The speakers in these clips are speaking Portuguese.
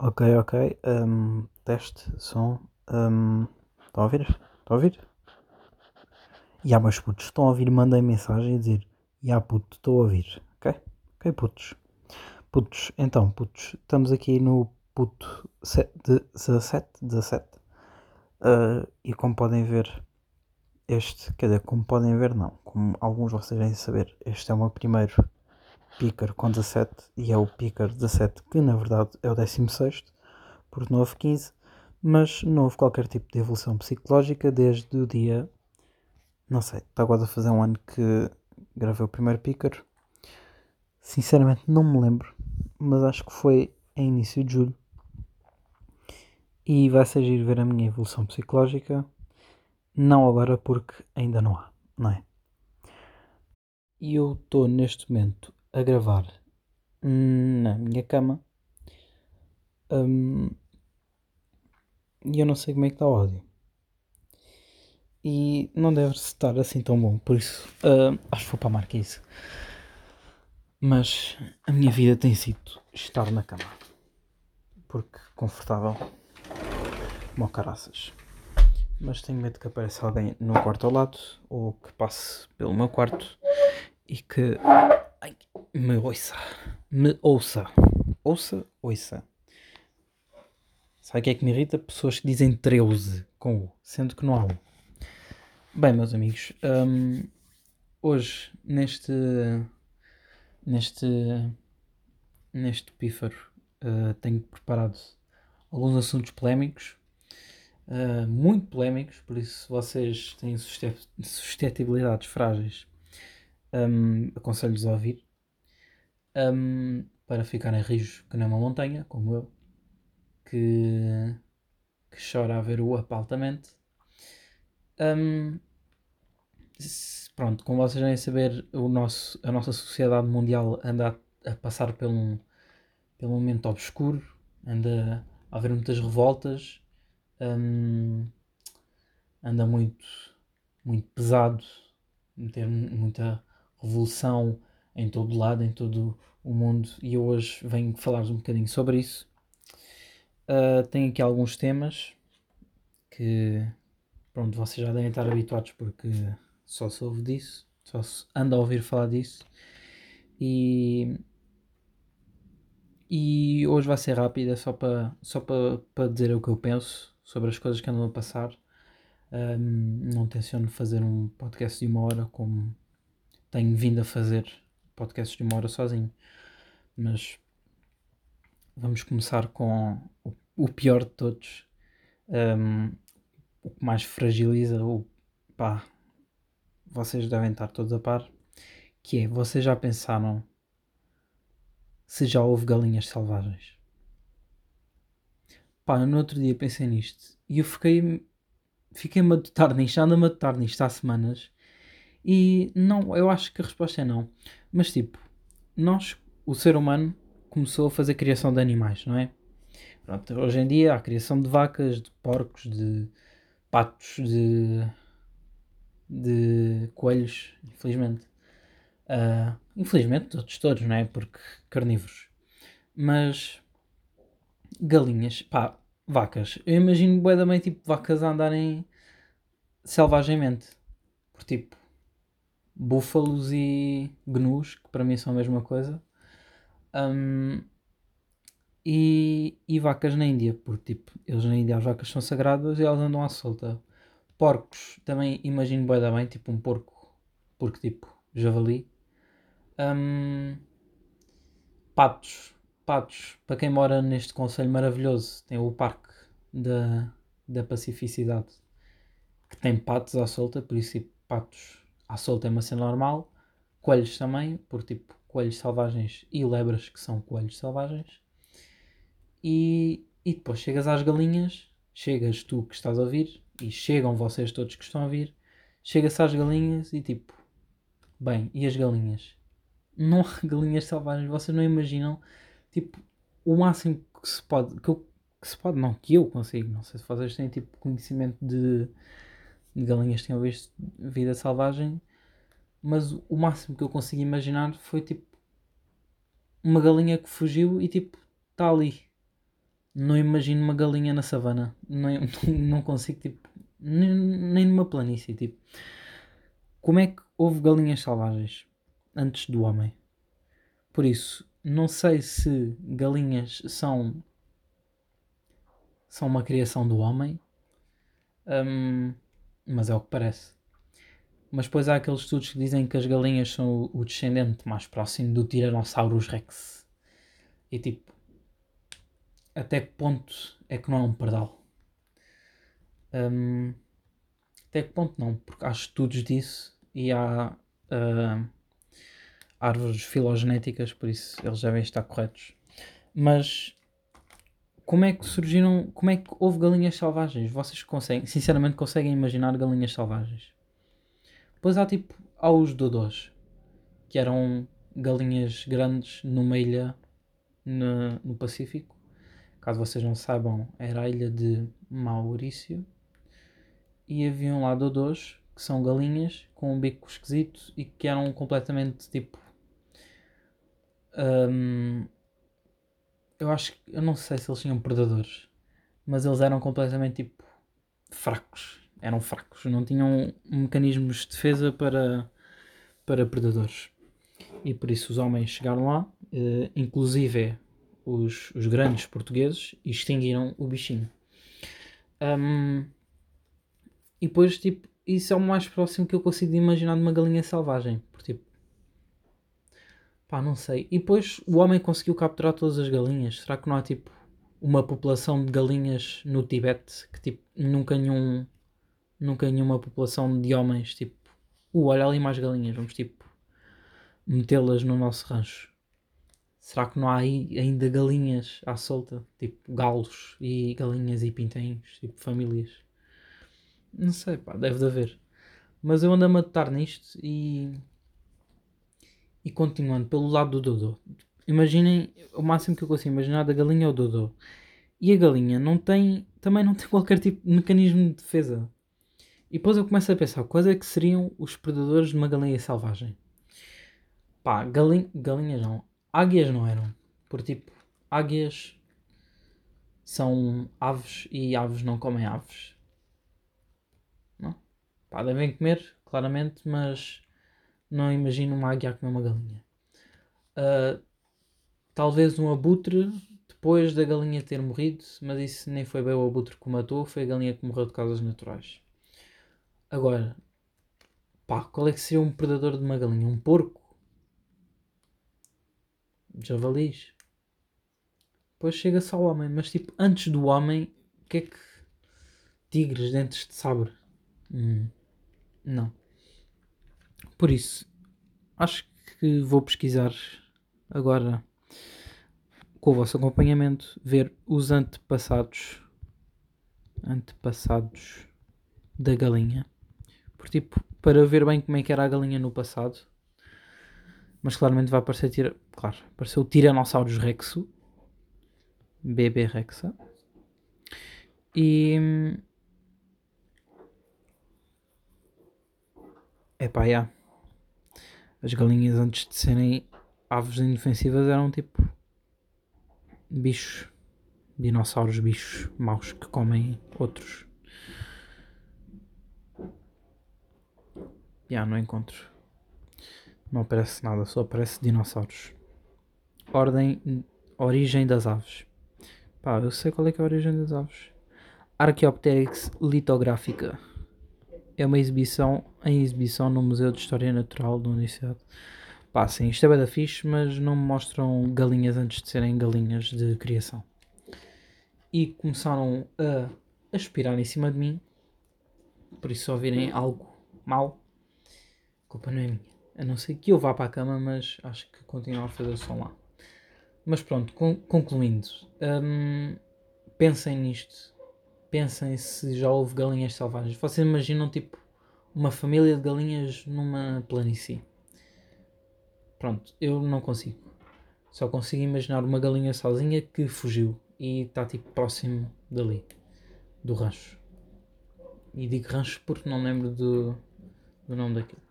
Ok, ok. Um, teste, som. Um, estão a ouvir? Estão a ouvir? E há meus putos, estão a ouvir? Mandem mensagem a dizer: Ya puto, estou a ouvir. Ok? Ok, putos. Putos, então, putos, estamos aqui no puto 17, 17. Uh, e como podem ver, este, quer dizer, como podem ver, não, como alguns de vocês devem saber, este é o meu primeiro Picker com 17 e é o Picker 17 que na verdade é o 16, porque não houve 15, mas não houve qualquer tipo de evolução psicológica desde o dia. Não sei, está agora a fazer um ano que gravei o primeiro Picker. Sinceramente não me lembro, mas acho que foi em início de julho. E vai ser giro ver a minha evolução psicológica. Não agora porque ainda não há, não é? E eu estou neste momento a gravar na minha cama um, e eu não sei como é que está o áudio. E não deve estar assim tão bom, por isso uh, acho que vou para a marquise. Mas a minha vida tem sido estar na cama. Porque confortável, como caraças. Mas tenho medo que apareça alguém no quarto ao lado ou que passe pelo meu quarto e que me ouça. Me ouça. Ouça, ouça. Sabe o que é que me irrita? Pessoas que dizem 13 com U, sendo que não há U. Bem, meus amigos, um, hoje neste neste neste pífaro uh, tenho preparado alguns assuntos polémicos, uh, muito polémicos, por isso se vocês têm suscetibilidades frágeis um, aconselho-vos a ouvir. Um, para ficarem rijos que nem uma montanha, como eu, que, que chora a ver o up altamente. Um, pronto, como vocês devem saber, o nosso, a nossa sociedade mundial anda a, a passar por um, pelo momento obscuro, anda a haver muitas revoltas, um, anda muito, muito pesado, ter muita revolução em todo lado, em todo o mundo, e eu hoje venho falar-vos um bocadinho sobre isso. Uh, tenho aqui alguns temas que pronto, vocês já devem estar habituados porque só se ouve disso, só se anda a ouvir falar disso. E, e hoje vai ser rápida, só para só para, para dizer o que eu penso sobre as coisas que andam a passar. Um, não tenciono fazer um podcast de uma hora como tenho vindo a fazer podcasts de uma hora sozinho. Mas vamos começar com o, pior de todos. Um, o que mais fragiliza o pá, vocês devem estar todos a par, que é, vocês já pensaram se já houve galinhas selvagens? Pá, no outro dia pensei nisto e eu fiquei fiquei a matutar nisto, ando a matutar nisto há semanas e não, eu acho que a resposta é não. Mas tipo, nós, o ser humano, começou a fazer criação de animais, não é? Pronto, hoje em dia há criação de vacas, de porcos, de patos, de, de coelhos, infelizmente. Uh, infelizmente, todos, todos, não é? Porque carnívoros. Mas galinhas, pá, vacas. Eu imagino bué também tipo vacas a andarem selvagemente. Por tipo, búfalos e gnus, que para mim são a mesma coisa. Um, e, e, vacas na Índia, porque tipo, eles na Índia as vacas são sagradas e elas andam à solta. Porcos, também imagino bem da bem, tipo um porco, porque tipo, javali. Um, patos, patos, para quem mora neste conselho maravilhoso, tem o parque da, da pacificidade, que tem patos à solta, por isso tipo, patos à solta é uma cena normal, coelhos também, por tipo coelhos selvagens e lebras que são coelhos selvagens. E, e depois chegas às galinhas, chegas tu que estás a ouvir, e chegam vocês todos que estão a ouvir, chega-se às galinhas e tipo, bem, e as galinhas? Não há galinhas selvagens, vocês não imaginam, tipo, o máximo que se pode, que, eu, que se pode, não, que eu consigo, não sei se vocês têm tipo conhecimento de galinhas tinham visto vida selvagem, mas o máximo que eu consigo imaginar foi tipo uma galinha que fugiu e tipo está ali não imagino uma galinha na savana. Não, não consigo, tipo, nem, nem numa planície, tipo. Como é que houve galinhas selvagens antes do homem? Por isso, não sei se galinhas são são uma criação do homem, um, mas é o que parece. Mas depois há aqueles estudos que dizem que as galinhas são o descendente mais próximo do Tyrannosaurus Rex. E tipo, até que ponto é que não é um pardal? Um, até que ponto não? Porque há estudos disso e há uh, árvores filogenéticas, por isso eles devem estar corretos. Mas como é que surgiram, como é que houve galinhas selvagens? Vocês conseguem, sinceramente conseguem imaginar galinhas selvagens? Depois há tipo, há os dodós, que eram galinhas grandes numa ilha no, no Pacífico. Caso vocês não saibam, era a ilha de Maurício. E haviam lá dodós, que são galinhas com um bico esquisito e que eram completamente tipo. Um, eu acho que. Eu não sei se eles tinham predadores, mas eles eram completamente tipo. fracos. Eram fracos. Não tinham mecanismos de defesa para, para predadores. E por isso os homens chegaram lá, uh, inclusive os, os grandes portugueses, e extinguiram o bichinho. Um, e depois, tipo, isso é o mais próximo que eu consigo imaginar de uma galinha selvagem. Porque, tipo, Pá, não sei. E depois o homem conseguiu capturar todas as galinhas. Será que não há tipo uma população de galinhas no Tibete que tipo nunca nenhum nunca nenhuma população de homens tipo uh, olha ali mais galinhas, vamos tipo metê-las no nosso rancho. Será que não há aí ainda galinhas à solta? Tipo galos e galinhas e pinténs, tipo famílias. Não sei, pá, deve de haver. Mas eu ando a matar nisto e e continuando pelo lado do Dodô. Imaginem, o máximo que eu consigo imaginar da galinha é o Dodô. E a galinha não tem, também não tem qualquer tipo de mecanismo de defesa. E depois eu começo a pensar, quais é que seriam os predadores de uma galinha selvagem? Pá, galin galinhas não. Águias não eram. Por tipo, águias são aves e aves não comem aves. Não? Pá, devem comer, claramente, mas não imagino uma águia a comer uma galinha. Uh, talvez um abutre depois da galinha ter morrido, mas isso nem foi bem o abutre que o matou, foi a galinha que morreu de causas naturais. Agora, pá, qual é que seria um predador de uma galinha? Um porco? Javalis? Depois chega-se ao homem, mas tipo, antes do homem, o que é que. Tigres, dentes de sabre? Hum, não. Por isso, acho que vou pesquisar agora com o vosso acompanhamento, ver os antepassados antepassados da galinha. Por tipo, para ver bem como é que era a galinha no passado. Mas claramente vai aparecer tira, claro, apareceu o Tyrannosaurus Rexo. BB Rexa. E Epá, já. Yeah as galinhas antes de serem aves indefensivas eram tipo bichos, dinossauros bichos maus que comem outros. Já, não encontro. Não aparece nada, só aparece dinossauros. Ordem, origem das aves. Pá, eu sei qual é que é a origem das aves. Archaeopteryx litográfica é uma exibição em exibição no Museu de História Natural da Universidade. Pá, sim, isto é bem da fixe, mas não mostram galinhas antes de serem galinhas de criação. E começaram a aspirar em cima de mim, por isso se ouvirem algo mal, culpa não é minha. A não ser que eu vá para a cama, mas acho que continuo a fazer o som lá. Mas pronto, concluindo, hum, pensem nisto pensem se já houve galinhas selvagens. Vocês imaginam tipo uma família de galinhas numa planície. Pronto, eu não consigo. Só consigo imaginar uma galinha sozinha que fugiu e está tipo próximo dali, do rancho. E digo rancho porque não lembro do, do nome daquilo.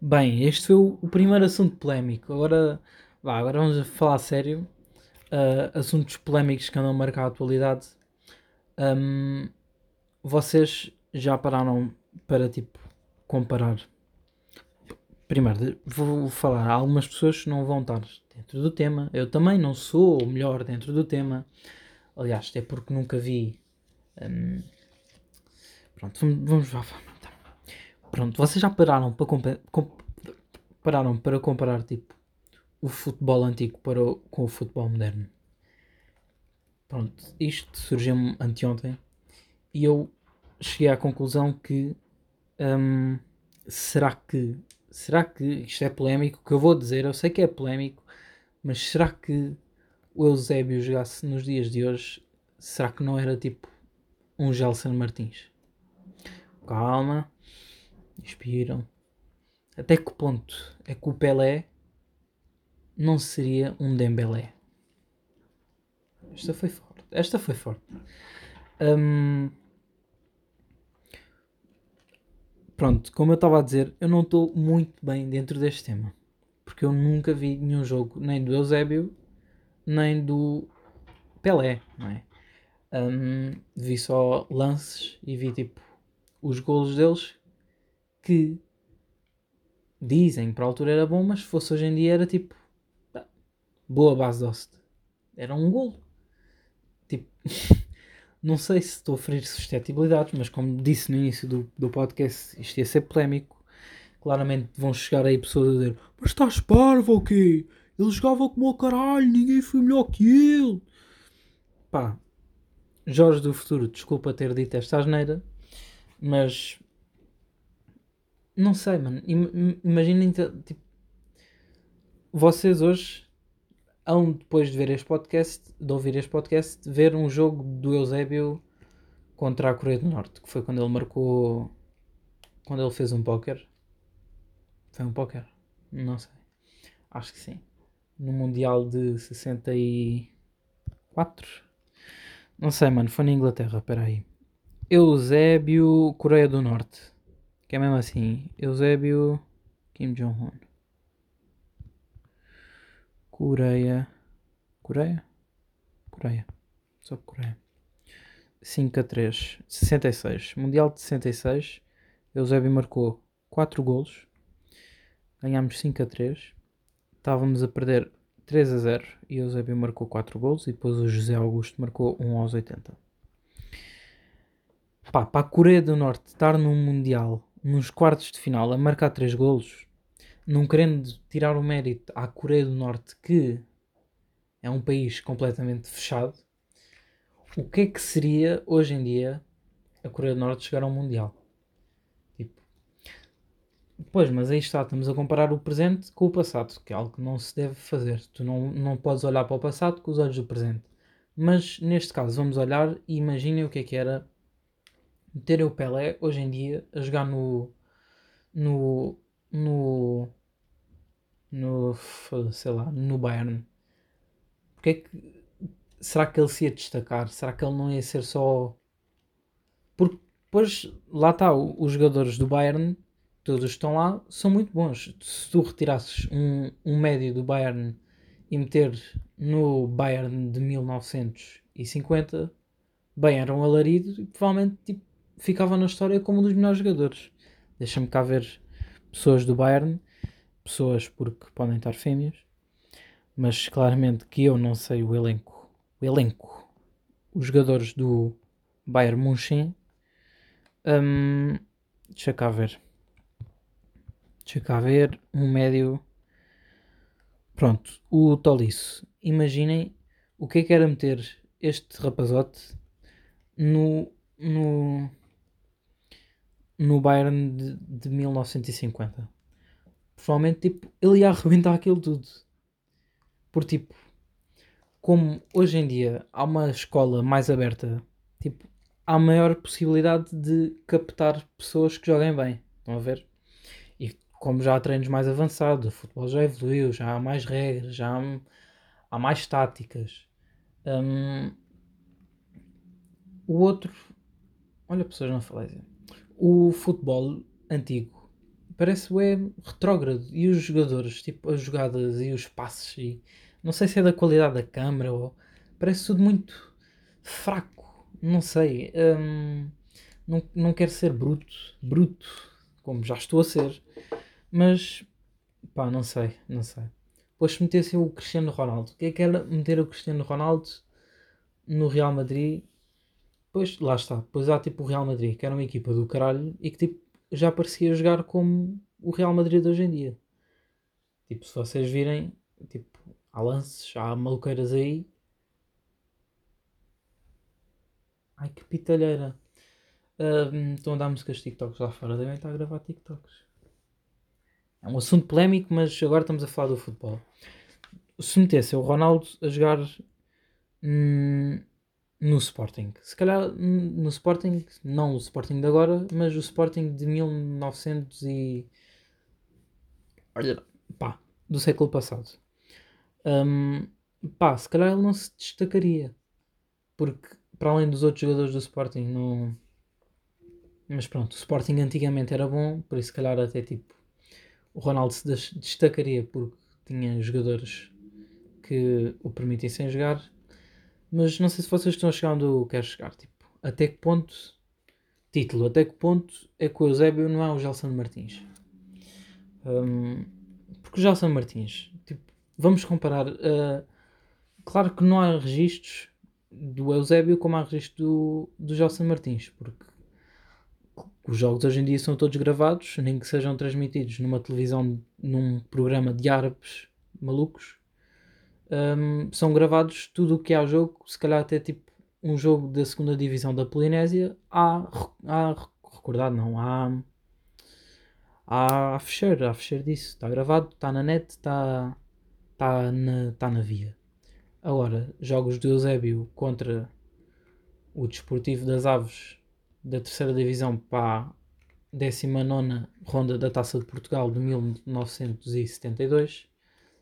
Bem, este foi o, primeiro assunto polémico. Agora, vá, agora vamos falar sério. uh, assuntos polémicos que andam a marcar a atualidade, um, vocês já pararam para tipo comparar? Primeiro, vou falar, algumas pessoas não vão estar dentro do tema. Eu também não sou o melhor dentro do tema. Aliás, até porque nunca vi. Um, pronto, vamos, lá. Pronto, vocês já pararam para, pararam para comparar tipo o futebol antigo para o, com o futebol moderno? Pronto, isto surgiu-me anteontem e eu cheguei à conclusão que hum, será que será que isto é polémico? O que eu vou dizer, eu sei que é polémico, mas será que o Eusébio jogasse nos dias de hoje? Será que não era tipo um Gelson Martins? Calma, inspiram. Até que ponto é que o Pelé não seria um Dembélé? Esta foi forte. Esta foi forte. Um, pronto, como eu estava a dizer, eu não estou muito bem dentro deste tema. Porque eu nunca vi nenhum jogo, nem do Eusébio, nem do Pelé, não é? Um, vi só lances e vi tipo os golos deles que dizem para a altura era bom, mas se fosse hoje em dia era tipo boa base de hoste. Era um golo. Tipo, não sei se estou a ferir suscetibilidades, mas como disse no início do, do podcast, isto ia ser polémico. Claramente vão chegar aí pessoas a dizer: Mas estás parvo ou quê? Ele jogava como o caralho, ninguém foi melhor que ele. Pá, Jorge do Futuro, desculpa ter dito esta asneira, mas não sei, mano. Imaginem, tipo, vocês hoje hão, depois de ver este podcast, de ouvir este podcast, ver um jogo do Eusébio contra a Coreia do Norte, que foi quando ele marcou. Quando ele fez um póquer. Foi um póquer? Não sei. Acho que sim. No Mundial de 64? Não sei, mano. Foi na Inglaterra, peraí. Eusébio, Coreia do Norte. Que é mesmo assim. Eusébio, Kim Jong-un. Coreia. Coreia? Coreia. Só Coreia. 5 a 3. 66. Mundial de 66. Eusébio marcou 4 golos. Ganhámos 5 a 3. Estávamos a perder 3 a 0 e Eusébio marcou 4 golos e depois o José Augusto marcou 1 aos 80. Pá, para a Coreia do Norte estar num Mundial, nos quartos de final, a marcar 3 golos, não querendo tirar o mérito à Coreia do Norte, que é um país completamente fechado, o que é que seria hoje em dia a Coreia do Norte chegar ao Mundial? Tipo, pois, mas aí está, estamos a comparar o presente com o passado, que é algo que não se deve fazer. Tu não, não podes olhar para o passado com os olhos do presente. Mas neste caso, vamos olhar e imaginem o que é que era ter o Pelé hoje em dia a jogar no. no. No. no sei lá, no Bayern porque é que. Será que ele se ia destacar? Será que ele não ia ser só. Porque depois, lá está, os jogadores do Bayern, todos estão lá, são muito bons. Se tu retirasses um, um médio do Bayern e meter no Bayern de 1950, bem, era um alarido e provavelmente tipo, ficava na história como um dos melhores jogadores. Deixa-me cá ver pessoas do Bayern, pessoas porque podem estar fêmeas, mas claramente que eu não sei o elenco. O elenco. Os jogadores do Bayern München. Um, deixa cá ver. Deixa cá ver. Um médio. Pronto. O Tolisso. Imaginem o que é que era meter este rapazote no. no no Bayern de, de 1950. Provavelmente tipo, ele ia arrebentar aquilo tudo. Por tipo, como hoje em dia há uma escola mais aberta, tipo, há maior possibilidade de captar pessoas que joguem bem. Estão a ver? E como já há treinos mais avançados, o futebol já evoluiu, já há mais regras, já há, há mais táticas. Um, o outro. Olha, pessoas na falésia. O futebol antigo parece é retrógrado. E os jogadores, tipo, as jogadas e os passes e Não sei se é da qualidade da câmera ou. Parece tudo muito fraco. Não sei. Hum, não, não quero ser bruto. Bruto. Como já estou a ser. Mas. Pá, não sei. Não sei. Depois se metesse o Cristiano Ronaldo. O que é que era meter o Cristiano Ronaldo no Real Madrid? Pois, lá está. Pois há tipo o Real Madrid, que era uma equipa do caralho e que tipo já parecia jogar como o Real Madrid de hoje em dia. Tipo, se vocês virem, tipo, há lances, há maluqueiras aí. Ai que pitalheira. Um, estão a dar músicas TikToks lá fora, devem estar a gravar TikToks. É um assunto polémico, mas agora estamos a falar do futebol. Se metesse o Ronaldo a jogar hum, no Sporting, se calhar no Sporting, não o Sporting de agora, mas o Sporting de 1900 e. Olha, pá, do século passado. Um, pá, se calhar ele não se destacaria. Porque, para além dos outros jogadores do Sporting, não. Mas pronto, o Sporting antigamente era bom, por isso, se calhar, até tipo. O Ronaldo se destacaria porque tinha jogadores que o permitissem jogar. Mas não sei se vocês estão a chegar onde eu quero chegar. Tipo, até que ponto. Título, até que ponto é que o Eusébio não é o Gelson Martins? Um, porque o Gelson Martins, tipo, vamos comparar. Uh, claro que não há registros do Eusébio como há registros do, do Gelson Martins, porque os jogos hoje em dia são todos gravados, nem que sejam transmitidos numa televisão, num programa de árabes malucos. Um, são gravados tudo o que há jogo, se calhar até tipo um jogo da segunda divisão da Polinésia, há, há recordado, não, há há a fechar, há a fechar disso. Está gravado, está na net, está tá na, tá na via. Agora, jogos do Eusébio contra o Desportivo das Aves da terceira divisão para a 19 ronda da Taça de Portugal de 1972,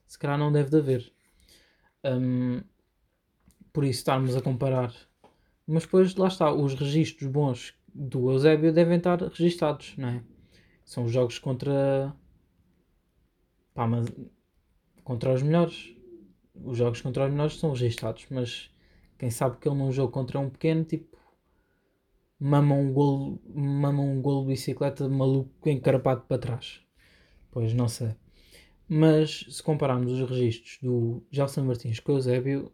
se calhar não deve de haver. Um, por isso estarmos a comparar. Mas depois lá está, os registros bons do Eusébio devem estar registados, não é? São os jogos contra. Pá, mas. Contra os melhores. Os jogos contra os melhores são registados, mas quem sabe que ele num jogo contra um pequeno, tipo. Mama um golo, mama um golo de bicicleta maluco encarapado para trás. Pois não sei. Mas se compararmos os registros do Gelson Martins com o Eusébio,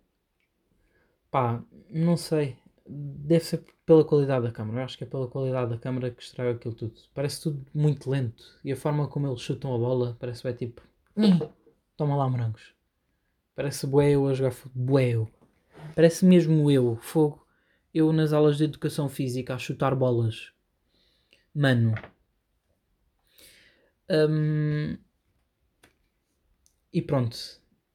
pá, não sei. Deve ser pela qualidade da câmera. Eu acho que é pela qualidade da câmera que estraga aquilo tudo. Parece tudo muito lento. E a forma como eles chutam a bola parece é tipo. Hum, toma lá morangos. Parece bué eu a jogar futebol. Parece mesmo eu, fogo. Eu nas aulas de educação física a chutar bolas. Mano. Um, e pronto.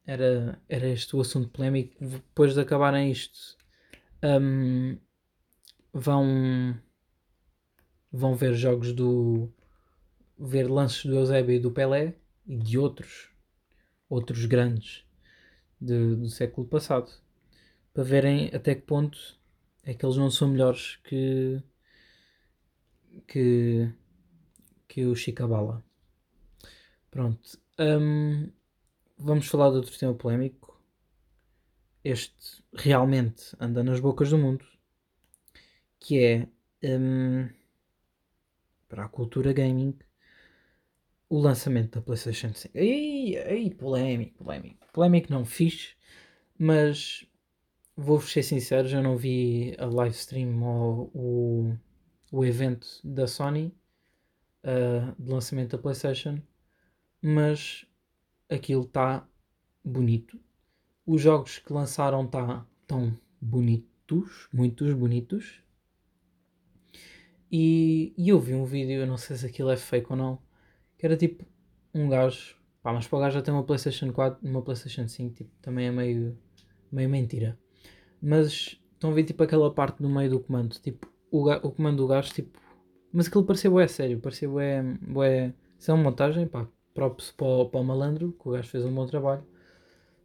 Era, era este o assunto polémico. Depois de acabarem isto. Um, vão vão ver jogos do ver lances do Eusébio e do Pelé e de outros outros grandes de, do século passado para verem até que ponto é que eles não são melhores que que que o Chicabala pronto um, vamos falar de outro tema polémico este realmente anda nas bocas do mundo que é um, para a cultura gaming o lançamento da PlayStation 5. Ei, ei, polémico, polémico. Polémico não fiz, mas vou-vos ser sincero, já não vi a live stream ou o, o evento da Sony uh, de lançamento da PlayStation, mas aquilo está bonito. Os jogos que lançaram tá, tão bonitos, muitos bonitos. E, e eu vi um vídeo, eu não sei se aquilo é fake ou não, que era tipo um gajo, pá, mas para o gajo já tem uma PlayStation 4, uma PlayStation 5, tipo, também é meio, meio mentira. Mas estão a ver tipo aquela parte no meio do comando, tipo, o, o comando do gajo, tipo, mas aquilo pareceu é sério, pareceu é, é, isso é uma montagem, pá, props para o, para o malandro, que o gajo fez um bom trabalho,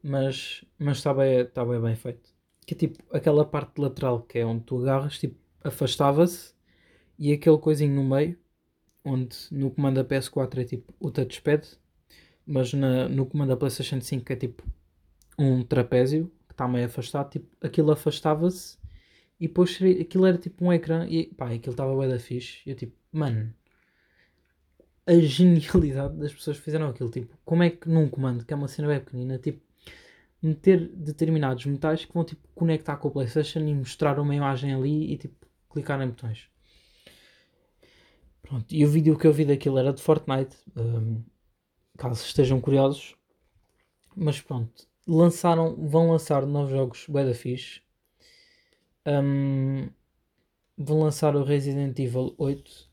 mas, mas bem, bem, bem feito. Que é tipo aquela parte lateral que é onde tu agarras, tipo, afastava-se e aquele coisinho no meio, onde no comando da PS4 é tipo o touchpad, mas na, no comando da PlayStation 5 é tipo um trapézio que está meio afastado, tipo, aquilo afastava-se e depois aquilo era tipo um ecrã e pá, aquilo estava bué da fixe. Eu tipo, mano, a genialidade das pessoas que fizeram aquilo, tipo, como é que num comando, que é uma cena bem pequenina, tipo, meter determinados metais que vão tipo conectar com o Playstation e mostrar uma imagem ali e tipo clicar em botões. Pronto, e o vídeo que eu vi daquilo era de Fortnite, hum, caso estejam curiosos. Mas pronto, lançaram, vão lançar novos jogos bué da fixe. Hum, vão lançar o Resident Evil 8,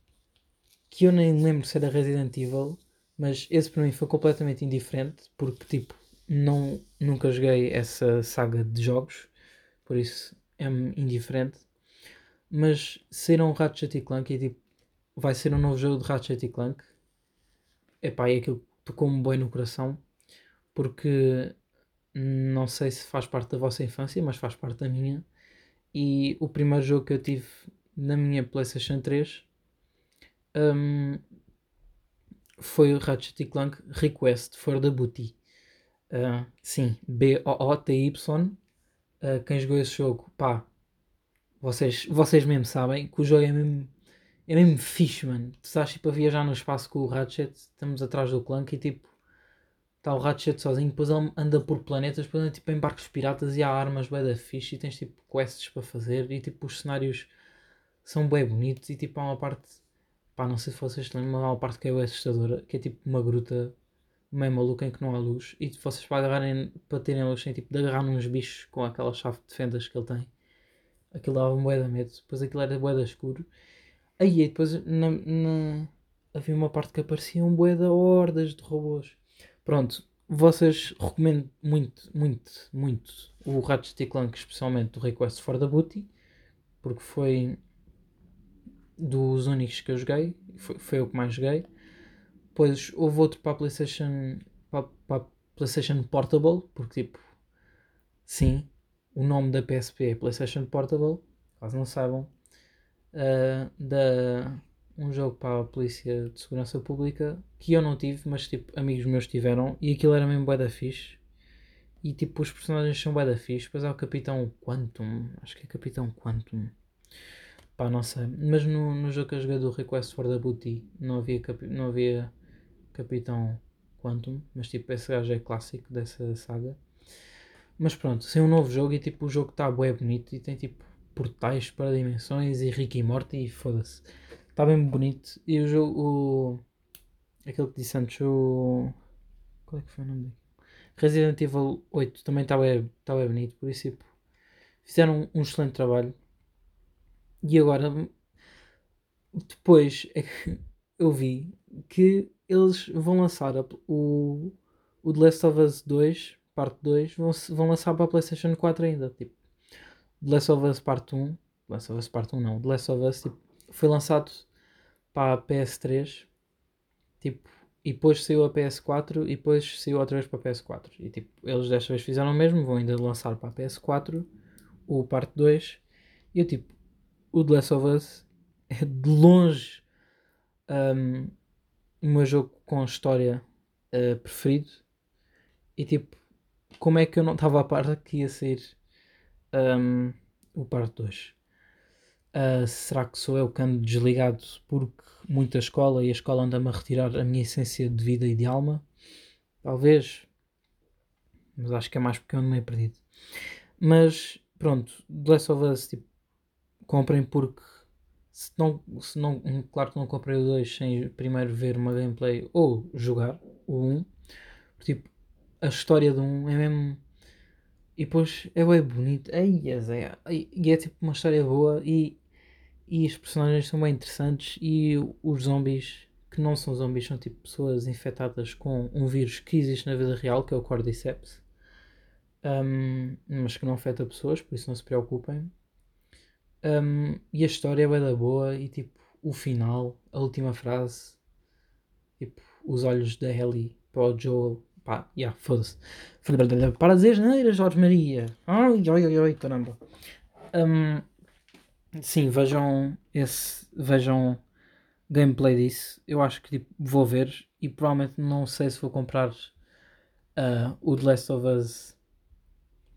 que eu nem lembro se era Resident Evil, mas esse para mim foi completamente indiferente, porque tipo, não, nunca joguei essa saga de jogos, por isso é-me indiferente. Mas saíram Ratchet e Clank e tipo, vai ser um novo jogo de Ratchet e Clank. Epá, é aquilo que tocou-me bem no coração, porque não sei se faz parte da vossa infância, mas faz parte da minha. E o primeiro jogo que eu tive na minha PlayStation 3 hum, foi o Ratchet Clank Request for the Booty. Uh, sim, B-O-O-T-Y. Uh, quem jogou esse jogo, pá, vocês, vocês mesmo sabem que o jogo é mesmo, é mesmo fixe, mano. Tu estás tipo a viajar no espaço com o Ratchet, estamos atrás do Clank e tipo, está o Ratchet sozinho, depois ele anda por planetas, depois anda tipo em barcos piratas e há armas bem da fixe e tens tipo quests para fazer e tipo os cenários são bem bonitos e tipo há uma parte, pá, não sei se vocês há uma parte que é assustadora, que é tipo uma gruta meio maluca em que não há luz e vocês para agarrarem, para terem luz, têm tipo de agarrar nos bichos com aquela chave de fendas que ele tem. Aquilo dava bué de medo, depois aquilo era bué da escuro. Aí depois na, na- havia uma parte que apareciam bué de hordas de robôs. Pronto, vocês recomendo muito, muito, muito o Ratchet e Clank, especialmente o Request for the Booty, porque foi dos únicos que eu joguei, foi, foi o que mais joguei. Depois houve outro para a PlayStation, para, para a PlayStation Portable, porque tipo, sim, o nome da PSP é PlayStation Portable, caso não saibam, ah, da, um jogo para a Polícia de Segurança Pública que eu não tive, mas tipo, amigos meus tiveram e aquilo era mesmo bué da fixe. E tipo, os personagens são bué da fixe. Depois há o Capitão Quantum, acho que é Capitão Quantum. Pá, não sei. Mas no, no jogo que eu joguei do Request for the Booty não havia, capi- não havia Capitão Quantum, mas tipo, esse gajo é clássico dessa saga. Mas pronto, sem um novo jogo e tipo, o jogo está bué bonito e tem tipo portais para dimensões e Rick e Morty e foda-se. Está bem bonito. E o jogo, o... aquele que disse antes, o... Qual é que foi o nome dele? Resident Evil 8 também está bem, tá bem bonito, por isso tipo, fizeram um, um excelente trabalho. E agora, depois é que eu vi que eles vão lançar o, o The Last of Us 2, parte 2, vão, vão lançar para a PlayStation 4 ainda. Tipo, The Last of Us Parte 1, The Last of Us Parte 1 não, The Last of Us tipo, foi lançado para a PS3, tipo, e depois saiu a PS4 e depois saiu outra vez para a PS4. E tipo, eles desta vez fizeram o mesmo, vão ainda lançar para a PS4 o parte 2. E eu tipo, o The Last of Us é de longe um, o meu jogo com história uh, preferido. E tipo, como é que eu não estava a par que ia sair um, o parte 2? Uh, será que sou eu que ando desligado porque muita escola e a escola anda-me a retirar a minha essência de vida e de alma? Talvez. Mas acho que é mais porque eu ando meio perdido. Mas pronto, The Last of Us, tipo, comprem porque se não, se não, claro que não comprei o 2 sem primeiro ver uma gameplay ou jogar o 1. Um, tipo, a história do 1 um é mesmo. E depois é bem bonito. Ai, é, e é tipo uma história boa e, e os personagens são bem interessantes e os zombies que não são zombies são tipo pessoas infectadas com um vírus que existe na vida real, que é o Cordyceps. Um, mas que não afeta pessoas, por isso não se preocupem. Um, e a história é da boa e tipo, o final, a última frase, tipo, os olhos da Ellie para o Joel, pá, yeah, foda-se. Para dizer neiras, Jorge Maria. Ai, ai, ai, ai, caramba. Um, sim, vejam esse, vejam gameplay disso. Eu acho que tipo, vou ver e provavelmente não sei se vou comprar uh, o The Last of Us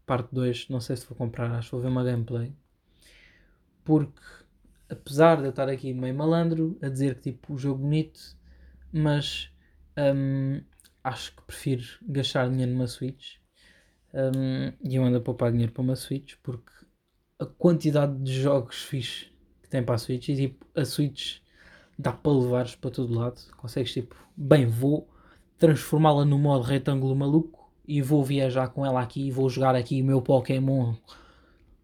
parte 2. Não sei se vou comprar, acho que vou ver uma gameplay. Porque, apesar de eu estar aqui meio malandro, a dizer que tipo, o jogo bonito, mas um, acho que prefiro gastar dinheiro numa Switch. Um, e eu ando a poupar dinheiro para uma Switch porque a quantidade de jogos fixe que tem para a Switch e tipo, a Switch dá para levares para todo lado. Consegues tipo, bem, vou transformá-la no modo retângulo maluco e vou viajar com ela aqui e vou jogar aqui o meu Pokémon,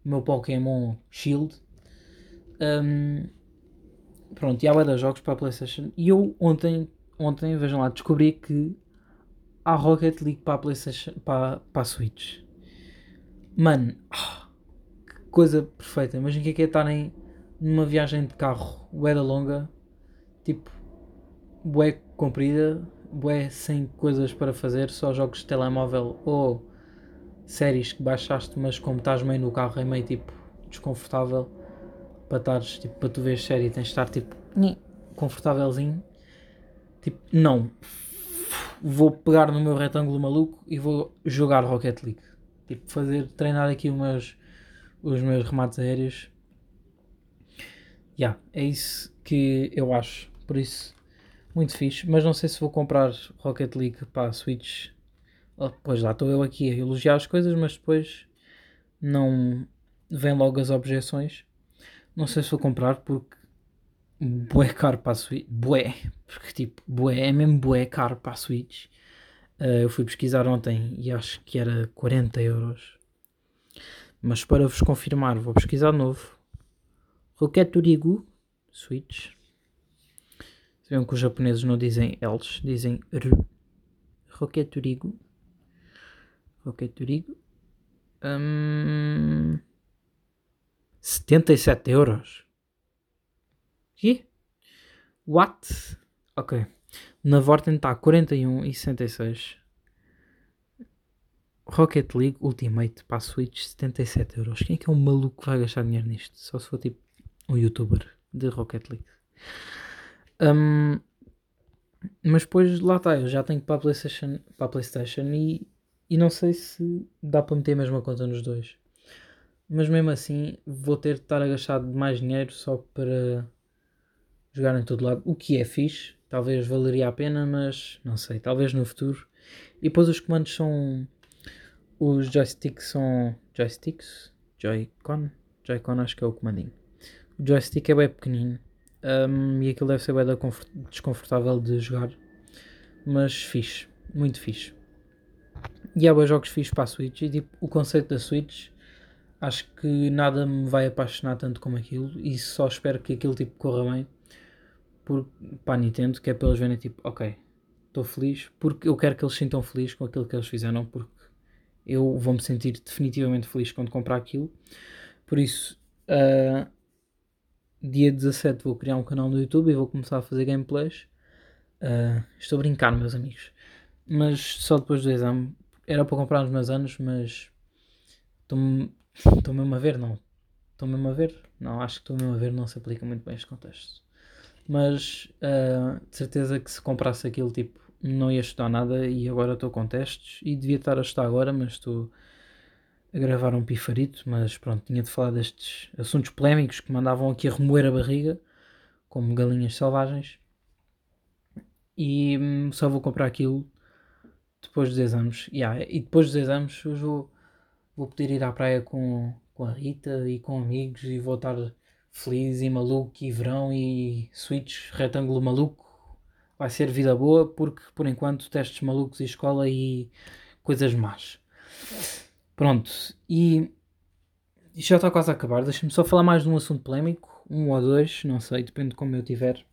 o meu Pokémon Shield. Um, pronto, e há vários jogos para a Playstation. E eu ontem, ontem, vejam lá, descobri que há Rocket League para a Playstation, para, para a Switch. Mano, oh, que coisa perfeita. Imagina que é que é estarem numa viagem de carro, bué da longa, tipo, bué comprida, bué sem coisas para fazer, só jogos de telemóvel ou séries que baixaste, mas como estás meio no carro é meio tipo desconfortável para estares, tipo, para tu ver série tens de estar tipo confortávelzinho. Tipo, não. Vou pegar no meu retângulo maluco e vou jogar Rocket League. Tipo, fazer, treinar aqui umas, os meus remates aéreos. Yeah, é isso que eu acho. Por isso, muito fixe. Mas não sei se vou comprar Rocket League para a Switch. Oh, pois lá estou eu aqui a elogiar as coisas, mas depois não vem logo as objeções. Não sei se vou comprar porque bué caro para a Switch. Bué, porque tipo, bué, é mesmo bué caro para a Switch. Uh, eu fui pesquisar ontem e acho que era 40 euros. Mas para vos confirmar, vou pesquisar de novo. Rocket Turigu Switch. Sabem que os japoneses não dizem eles, dizem R. Rocket Turigu. Rocket Turigu. Um, 77 euros. Que? What? Ok. Na Vorten está 41 e 66. Rocket League Ultimate para a Switch 77 euros. Quem é que é um maluco que vai gastar dinheiro nisto? Só se for tipo um youtuber de Rocket League. Um, mas depois lá está, eu já tenho para a PlayStation, para a PlayStation e, e não sei se dá para meter a mesma conta nos dois mas mesmo assim vou ter de estar a gastar mais dinheiro só para jogar em todo lado, o que é fixe, talvez valeria a pena, mas não sei, talvez no futuro. E depois os comandos são. Os joysticks são. Joysticks? Joy-Con? Joy-Con acho que é o comandinho. O joystick é bem pequenino um, e aquilo deve ser bem desconfortável de jogar, mas fixe, muito fixe. E há bons jogos fixes para a Switch e tipo, o conceito da Switch acho que nada me vai apaixonar tanto como aquilo e só espero que aquilo tipo corra bem por, para a Nintendo, que é para eles verem tipo, ok, estou feliz, porque eu quero que eles sintam felizes com aquilo que eles fizeram, porque eu vou me sentir definitivamente feliz quando comprar aquilo. Por isso, uh, dia 17 vou criar um canal no YouTube e vou começar a fazer gameplays. Uh, estou a brincar, meus amigos. Mas só depois do exame. Era para comprar nos meus anos, mas estou-me Estou mesmo a ver, não. Estou mesmo a ver? Não, acho que estou mesmo a ver, não se aplica muito bem este contexto. Mas uh, de certeza que se comprasse aquilo, tipo, não ia estudar nada e agora estou com testes e devia estar a estudar agora, mas estou a gravar um pifarito. Mas pronto, tinha de falar destes assuntos polémicos que mandavam aqui a remoer a barriga, como galinhas selvagens. E hum, só vou comprar aquilo depois dos exames. Yeah, e depois dos exames eu vou vou poder ir à praia com, com a Rita e com amigos e vou estar feliz e maluco e verão e switch retângulo maluco. Vai ser vida boa porque por enquanto testes malucos e escola e coisas más. Pronto, e isto já está quase a acabar. Deixa-me só falar mais de um assunto polémico, um ou dois, não sei, depende de como eu tiver.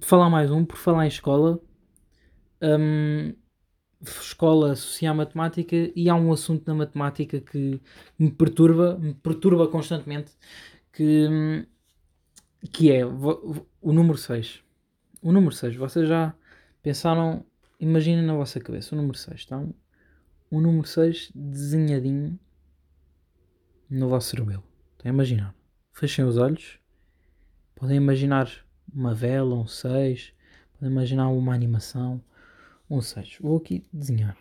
Falar mais um, por falar em escola. Um, escola associar matemática e há um assunto na matemática que me perturba, me perturba constantemente, que, que é o número 6. O número 6, vocês já pensaram, imaginem na vossa cabeça, o número 6, então, o número 6 desenhadinho no vosso cerebelo. Estão a imaginar? Fechem os olhos, podem imaginar uma vela, um 6, podem imaginar uma animação, um 6. Vou aqui desenhar.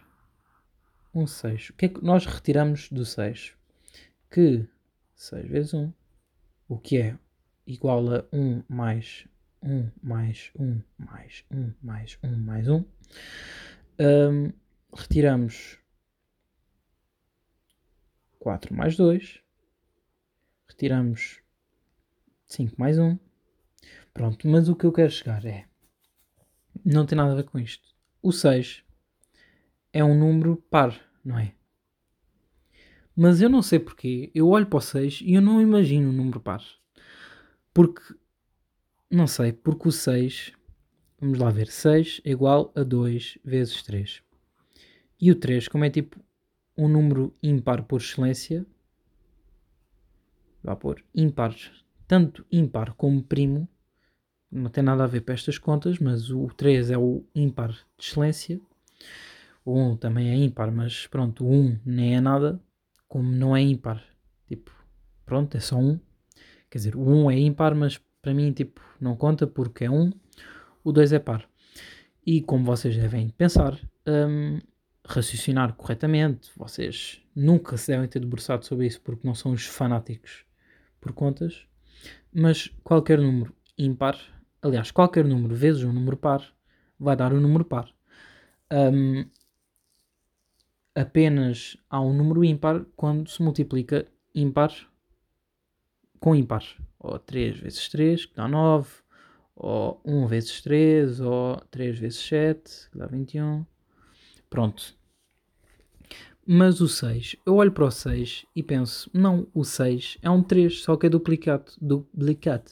um 6. O que é que nós retiramos do 6? Que 6 vezes 1, o que é igual a 1 mais 1 mais 1 mais 1 mais 1 mais 1. Um, retiramos 4 mais 2. Retiramos 5 mais 1. Pronto, mas o que eu quero chegar é. Não tem nada a ver com isto. O 6 é um número par, não é? Mas eu não sei porquê. Eu olho para o 6 e eu não imagino um número par. Porque, não sei, porque o 6, vamos lá ver, 6 é igual a 2 vezes 3. E o 3, como é tipo um número ímpar por excelência, vá pôr ímpar, tanto ímpar como primo, não tem nada a ver para estas contas, mas o 3 é o ímpar de excelência. O 1 também é ímpar, mas pronto, o 1 nem é nada, como não é ímpar. Tipo, pronto, é só 1. Quer dizer, o 1 é ímpar, mas para mim, tipo, não conta porque é 1. O 2 é par. E como vocês devem pensar, um, raciocinar corretamente, vocês nunca se devem ter debruçado sobre isso porque não são os fanáticos por contas, mas qualquer número ímpar aliás, qualquer número vezes um número par vai dar um número par. Um, apenas há um número ímpar quando se multiplica ímpar com ímpar. Ou 3 vezes 3, que dá 9, ou 1 vezes 3, ou 3 vezes 7, que dá 21. Pronto. Mas o 6, eu olho para o 6 e penso, não, o 6 é um 3, só que é duplicado. Duplicado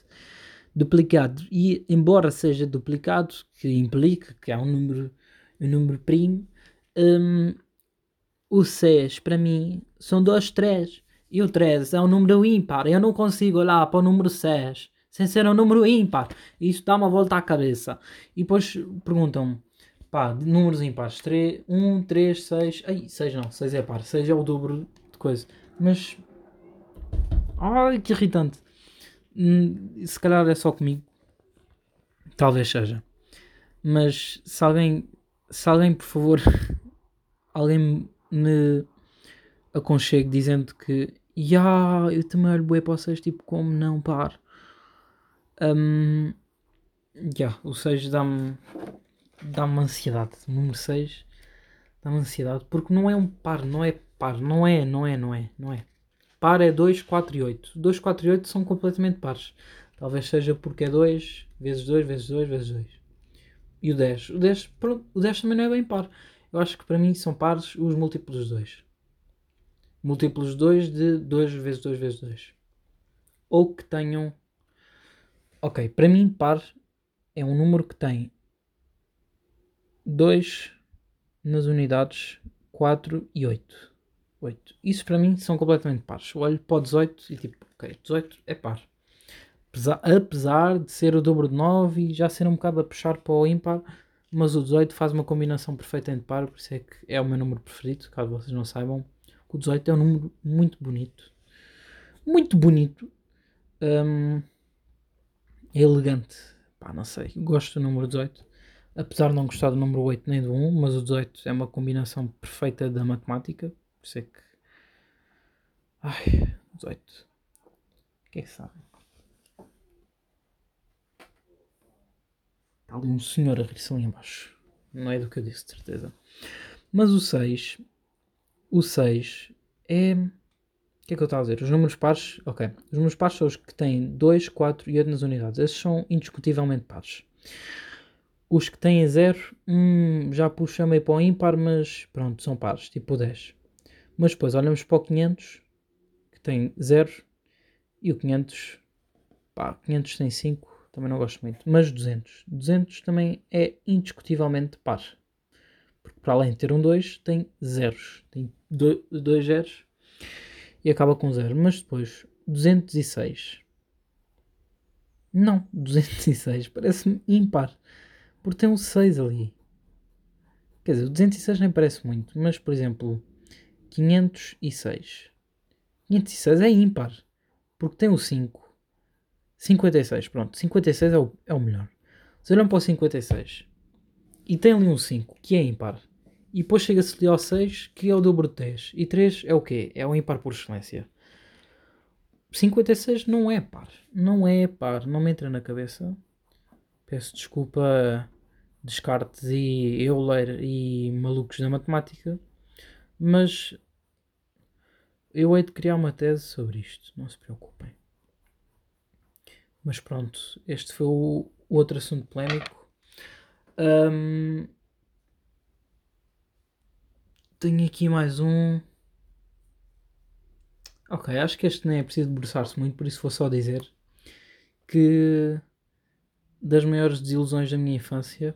duplicado. E embora seja duplicado, que implica que é um número, um número primo, um, o 6 para mim são dois 3. E o 13 é um número ímpar. Eu não consigo olhar para o número 6 sem ser um número ímpar. Isso dá uma volta à cabeça. E depois perguntam-me, pá, números ímpares, 3, 1, 3, 6. Ai, 6 não, 6 é par, 6 é o dobro de coisa. Mas. Ai, que irritante. Hum, se calhar é só comigo. Talvez seja. Mas se alguém, se alguém por favor, alguém me aconchegue dizendo que ya, eu também olho bué para vocês, tipo, como não par. Um, yeah, o 6 dá-me dá-me ansiedade. O número 6 dá-me ansiedade porque não é um par, não é par, não é, não é, não é, não é. Par é 2, 4 e 8. 2, 4 e 8 são completamente pares. Talvez seja porque é 2 vezes 2 vezes 2 vezes 2. E o 10. O 10, pronto, o 10 também não é bem par. Eu acho que para mim são pares os múltiplos de 2. Múltiplos de 2 de 2 vezes 2 vezes 2. Ou que tenham. Ok, para mim, par é um número que tem 2 nas unidades 4 e 8. 8. Isso para mim são completamente pares. Eu olho para o 18 e tipo, ok, 18 é par. Apesar, apesar de ser o dobro de 9 e já ser um bocado a puxar para o ímpar, mas o 18 faz uma combinação perfeita entre par, por isso é que é o meu número preferido, caso vocês não saibam. O 18 é um número muito bonito. Muito bonito. Um, é elegante. Pá, não sei. Gosto do número 18. Apesar de não gostar do número 8 nem do 1, mas o 18 é uma combinação perfeita da matemática. Por isso é que. Ai, 18. Quem sabe? Está ali um senhor a rir-se ali embaixo. Não é do que eu disse, de certeza. Mas o 6. O 6 é. O que é que eu estava a dizer? Os números pares. Ok. Os números pares são os que têm 2, 4 e 8 nas unidades. Esses são indiscutivelmente pares. Os que têm 0, hum, já puxam meio para o ímpar, mas pronto, são pares. Tipo o 10. Mas depois olhamos para o 500, que tem 0, e o 500, pá, 500 tem 5, também não gosto muito. Mas 200, 200 também é indiscutivelmente par. Porque para além de ter um 2, tem zeros. Tem 2 zeros e acaba com 0. Mas depois, 206. Não, 206 parece-me ímpar. Porque tem um 6 ali. Quer dizer, o 206 nem parece muito, mas por exemplo, 506. 506 é ímpar, porque tem o 5. 56, pronto. 56 é o, é o melhor. Se olham para o 56 e tem ali um 5 que é ímpar E depois chega-se ali ao 6, que é o dobro de 10. E 3 é o quê? É o ímpar por excelência. 56 não é par. Não é par. Não me entra na cabeça. Peço desculpa, Descartes e Euler e malucos da matemática. Mas eu hei de criar uma tese sobre isto. Não se preocupem. Mas pronto, este foi o outro assunto polémico. Um, tenho aqui mais um. Ok, acho que este nem é preciso debruçar-se muito, por isso vou só dizer que das maiores desilusões da minha infância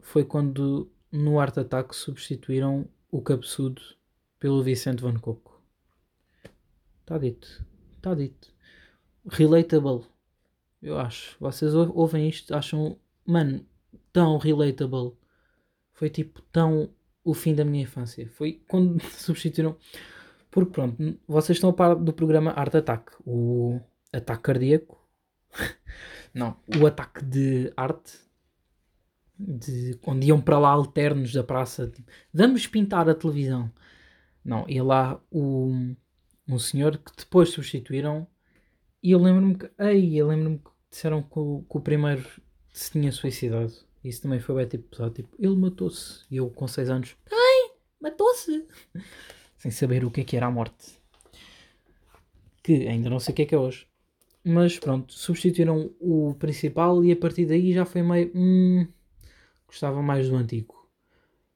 foi quando no Art Attack substituíram o cabeçudo pelo Vicente Van Coco. Está dito. Está dito. Relatable. Eu acho. Vocês ouvem isto, acham, mano, tão relatable. Foi tipo tão o fim da minha infância. Foi quando substituíram porque pronto, vocês estão a par do programa Art Attack, o ataque cardíaco. Não, o ataque de arte. De, onde iam para lá alternos da praça. Tipo, vamos pintar a televisão. Não, ia lá o, um senhor que depois substituíram. E eu lembro-me que. Ei, eu lembro-me que disseram que o, que o primeiro se tinha suicidado. Isso também foi bem tipo pesado. Tipo, ele matou-se. E eu com 6 anos. Ai, matou-se! sem saber o que é que era a morte. Que ainda não sei o que é que é hoje. Mas pronto, substituíram o principal e a partir daí já foi meio. Hum, gostava mais do antigo.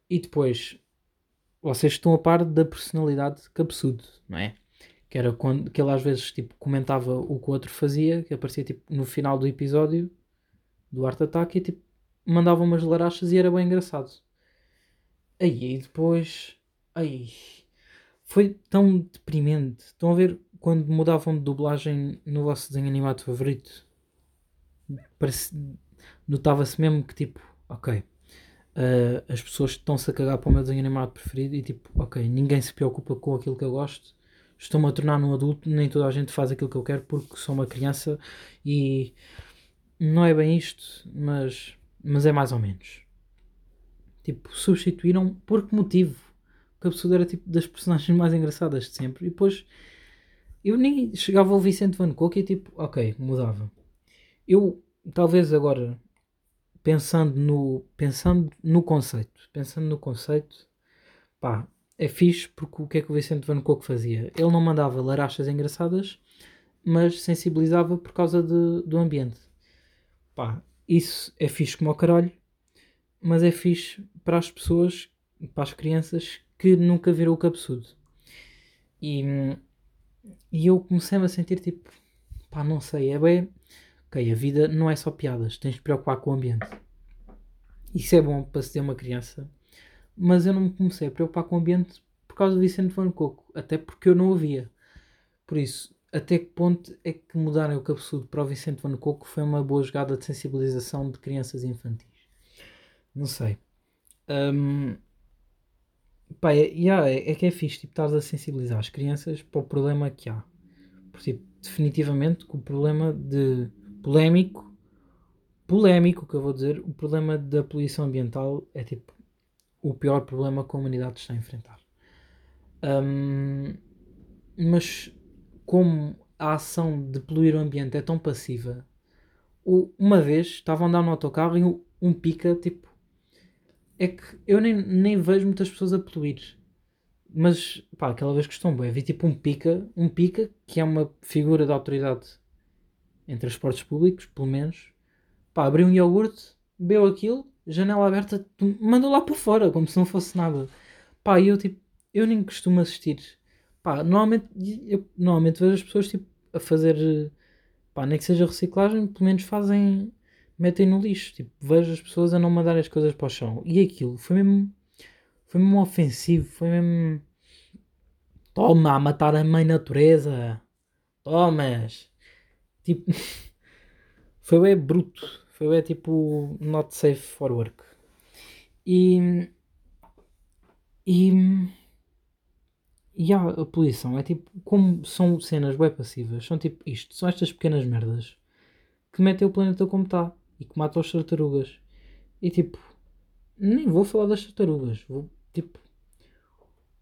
E depois, vocês estão a par da personalidade cabeçudo, não é? Que era quando que ele às vezes tipo, comentava o que o outro fazia, que aparecia tipo, no final do episódio do Art Attack e tipo, mandava umas larachas e era bem engraçado. Aí depois. Aí foi tão deprimente. Estão a ver quando mudavam de dublagem no vosso desenho animado favorito? Notava-se mesmo que tipo, ok, uh, as pessoas estão-se a cagar para o meu desenho animado preferido e tipo, ok, ninguém se preocupa com aquilo que eu gosto. Estou-me a tornar num adulto, nem toda a gente faz aquilo que eu quero porque sou uma criança e não é bem isto, mas, mas é mais ou menos. Tipo, substituíram por que motivo? que absurdo era tipo das personagens mais engraçadas de sempre. E depois eu nem chegava ao Vicente Van Gogh e tipo, ok, mudava. Eu talvez agora pensando no pensando no conceito, pensando no conceito, pá, é fixe porque o que é que o Vicente Van Gogh fazia? Ele não mandava larachas engraçadas, mas sensibilizava por causa de, do ambiente. Pá, isso é fixe como ao caralho, mas é fixe para as pessoas, para as crianças que nunca viram o cabeçudo. E, e eu comecei-me a sentir tipo, pá, não sei, é bem. Ok, a vida não é só piadas, tens de preocupar com o ambiente. Isso é bom para se ter uma criança, mas eu não me comecei a preocupar com o ambiente por causa do Vicente Van Coco, até porque eu não o via. Por isso, até que ponto é que mudarem o cabeçudo para o Vicente Van Coco foi uma boa jogada de sensibilização de crianças infantis? Não sei. Um, Pá, é, é, é que é fixe, tipo, estás a sensibilizar as crianças para o problema que há. Porque, tipo, definitivamente, o problema de polémico, polémico, que eu vou dizer, o problema da poluição ambiental é, tipo, o pior problema que a humanidade está a enfrentar. Um, mas, como a ação de poluir o ambiente é tão passiva, uma vez estava a andar no autocarro e um, pica, tipo, é que eu nem, nem vejo muitas pessoas a poluir. Mas, pá, aquela vez que estou bem, vi tipo um pica, um pica, que é uma figura de autoridade em transportes públicos, pelo menos. Pá, abriu um iogurte, bebeu aquilo, janela aberta, mandou lá para fora, como se não fosse nada. Pá, eu tipo, eu nem costumo assistir. Pá, normalmente, eu normalmente vejo as pessoas tipo a fazer, pá, nem que seja reciclagem, pelo menos fazem metem no lixo. Tipo, vejo as pessoas a não mandar as coisas para o chão. E aquilo foi mesmo. Foi mesmo ofensivo. Foi mesmo. Toma, a matar a mãe natureza. Tomas. Tipo. foi bem bruto. Foi bem tipo. Not safe for work. E. E. E a, poluição é tipo. Como são cenas bem passivas. São tipo isto. São estas pequenas merdas que metem o planeta como está e que mata as tartarugas. E tipo, Nem vou falar das tartarugas. Vou, tipo,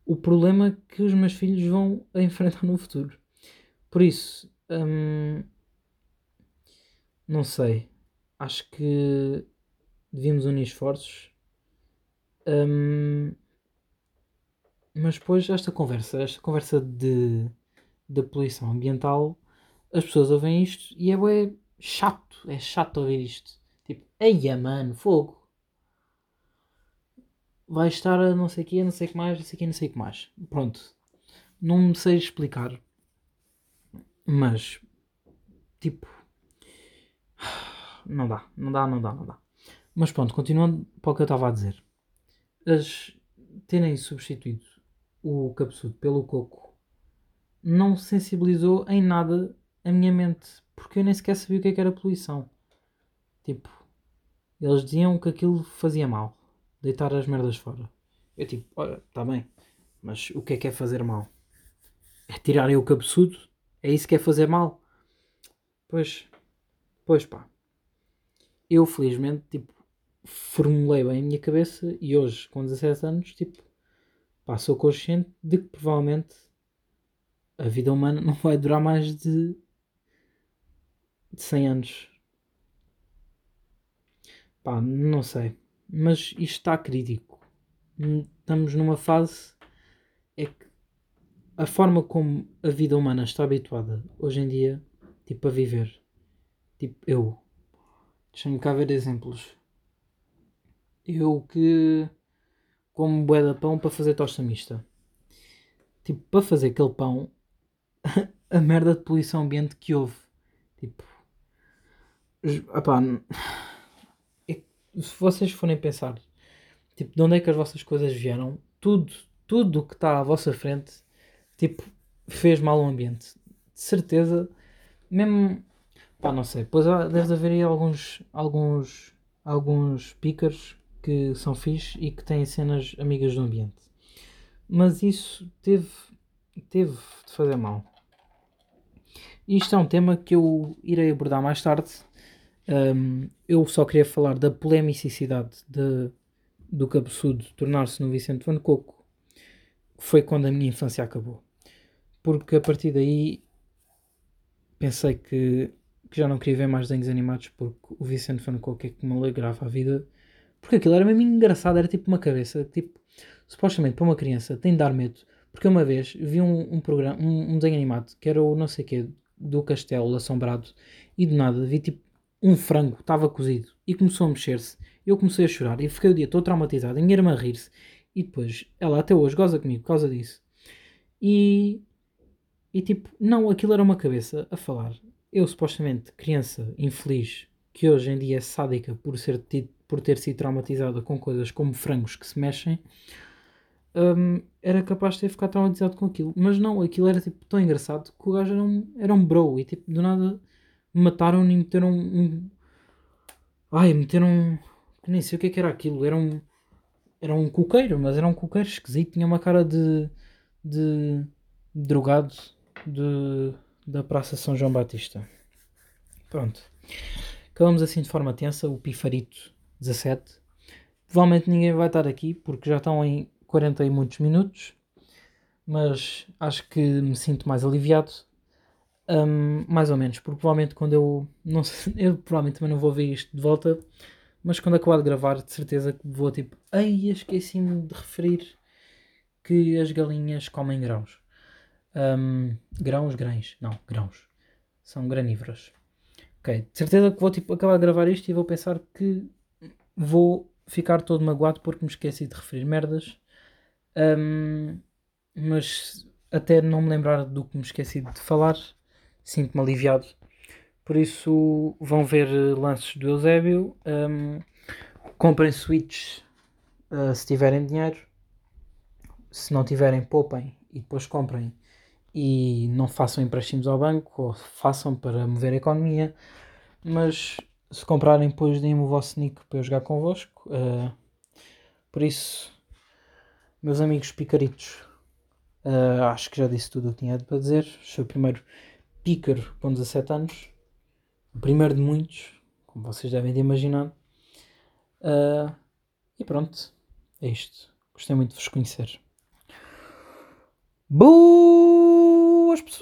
o problema que os meus filhos vão enfrentar no futuro. Por isso, hum, não sei. Acho que devíamos unir esforços. Hum, mas depois esta conversa, esta conversa de, de poluição ambiental, as pessoas ouvem isto e é bué chato, é chato ouvir isto. Tipo, eia mano, fogo. Vai estar a não sei o que, não sei o que mais, não sei o não sei o que mais. Pronto. Não me sei explicar. Mas, tipo, não dá, não dá, não dá, não dá. Mas pronto, continuando para o que eu estava a dizer. As terem substituído o cabeçudo pelo coco não sensibilizou em nada a minha mente, porque eu nem sequer sabia o que, é que era poluição. Tipo, eles diziam que aquilo fazia mal, deitar as merdas fora. Eu tipo, olha, está bem, mas o que é que é fazer mal? É tirarem o cabeçudo? É isso que é fazer mal? Pois, pois pá. Eu felizmente, tipo, formulei bem a minha cabeça e hoje, com 17 anos, tipo, pá, sou consciente de que provavelmente a vida humana não vai durar mais de, de 100 anos. Pá, não sei. Mas isto está crítico. Estamos numa fase é que a forma como a vida humana está habituada hoje em dia, tipo, a viver. Tipo, eu. Deixa-me cá ver exemplos. Eu que como bué de pão para fazer tosta mista. Tipo, para fazer aquele pão, a merda de poluição ambiente que houve. Tipo, opá, é, se vocês forem pensar, tipo, de onde é que as vossas coisas vieram, tudo, tudo o que está à vossa frente, tipo, fez mal ao ambiente. De certeza, mesmo, pá, não sei, pois deve haver aí alguns, alguns, alguns pícaros que são fixe e que têm cenas amigas do ambiente. Mas isso teve, teve de fazer mal. Isto é um tema que eu irei abordar mais tarde. Um, eu só queria falar da polemicidade de, do cabeçudo tornar-se no Vicente Van Coco, que foi quando a minha infância acabou. Porque a partir daí pensei que, que já não queria ver mais desenhos animados porque o Vicente Van Coco é que me alegrava a vida porque aquilo era mesmo engraçado, era tipo uma cabeça, tipo, supostamente para uma criança tem de dar medo. Porque uma vez vi um, um programa, um, um desenho animado, que era o não sei quê, do castelo assombrado, e do nada vi tipo um frango, estava cozido, e começou a mexer-se. Eu comecei a chorar e fiquei o dia todo traumatizado, a minha irmã a rir-se. E depois, ela até hoje goza comigo por causa disso. E, e tipo, não, aquilo era uma cabeça a falar. Eu, supostamente, criança infeliz, que hoje em dia é sádica por ser tido por ter sido traumatizada com coisas como frangos que se mexem, um, era capaz de ter ficado traumatizado com aquilo. Mas não, aquilo era tipo tão engraçado que o gajo era um, era um bro e tipo, do nada mataram e meteram um, um. Ai, meteram. Nem sei o que, é que era aquilo. Era um. Era um coqueiro, mas era um coqueiro esquisito. Tinha uma cara de. de. drogado de, da Praça São João Batista. Pronto. Acabamos assim de forma tensa. O Pifarito 17. Provavelmente ninguém vai estar aqui porque já estão em 40 e muitos minutos, mas acho que me sinto mais aliviado. Um, mais ou menos, porque provavelmente quando eu não sei, eu provavelmente também não vou ver isto de volta, mas quando acabar de gravar, de certeza que vou tipo, ei, esqueci-me de referir que as galinhas comem grãos. Um, grãos, grães, não, grãos. São granívoras. Ok, de certeza que vou tipo, acabar de gravar isto e vou pensar que vou ficar todo magoado porque me esqueci de referir merdas. Um, mas até não me lembrar do que me esqueci de falar, sinto-me aliviado. Por isso vão ver lances do Eusébio. Um, comprem Switch uh, se tiverem dinheiro. Se não tiverem, poupem e depois comprem. E não façam empréstimos ao banco ou façam para mover a economia. Mas se comprarem, depois deem-me o vosso nick para eu jogar convosco. Uh, por isso, meus amigos picaritos, uh, acho que já disse tudo o que tinha para dizer. Sou o primeiro pícaro com 17 anos, o primeiro de muitos, como vocês devem de imaginar. Uh, E pronto, é isto. Gostei muito de vos conhecer. Boas pessoas!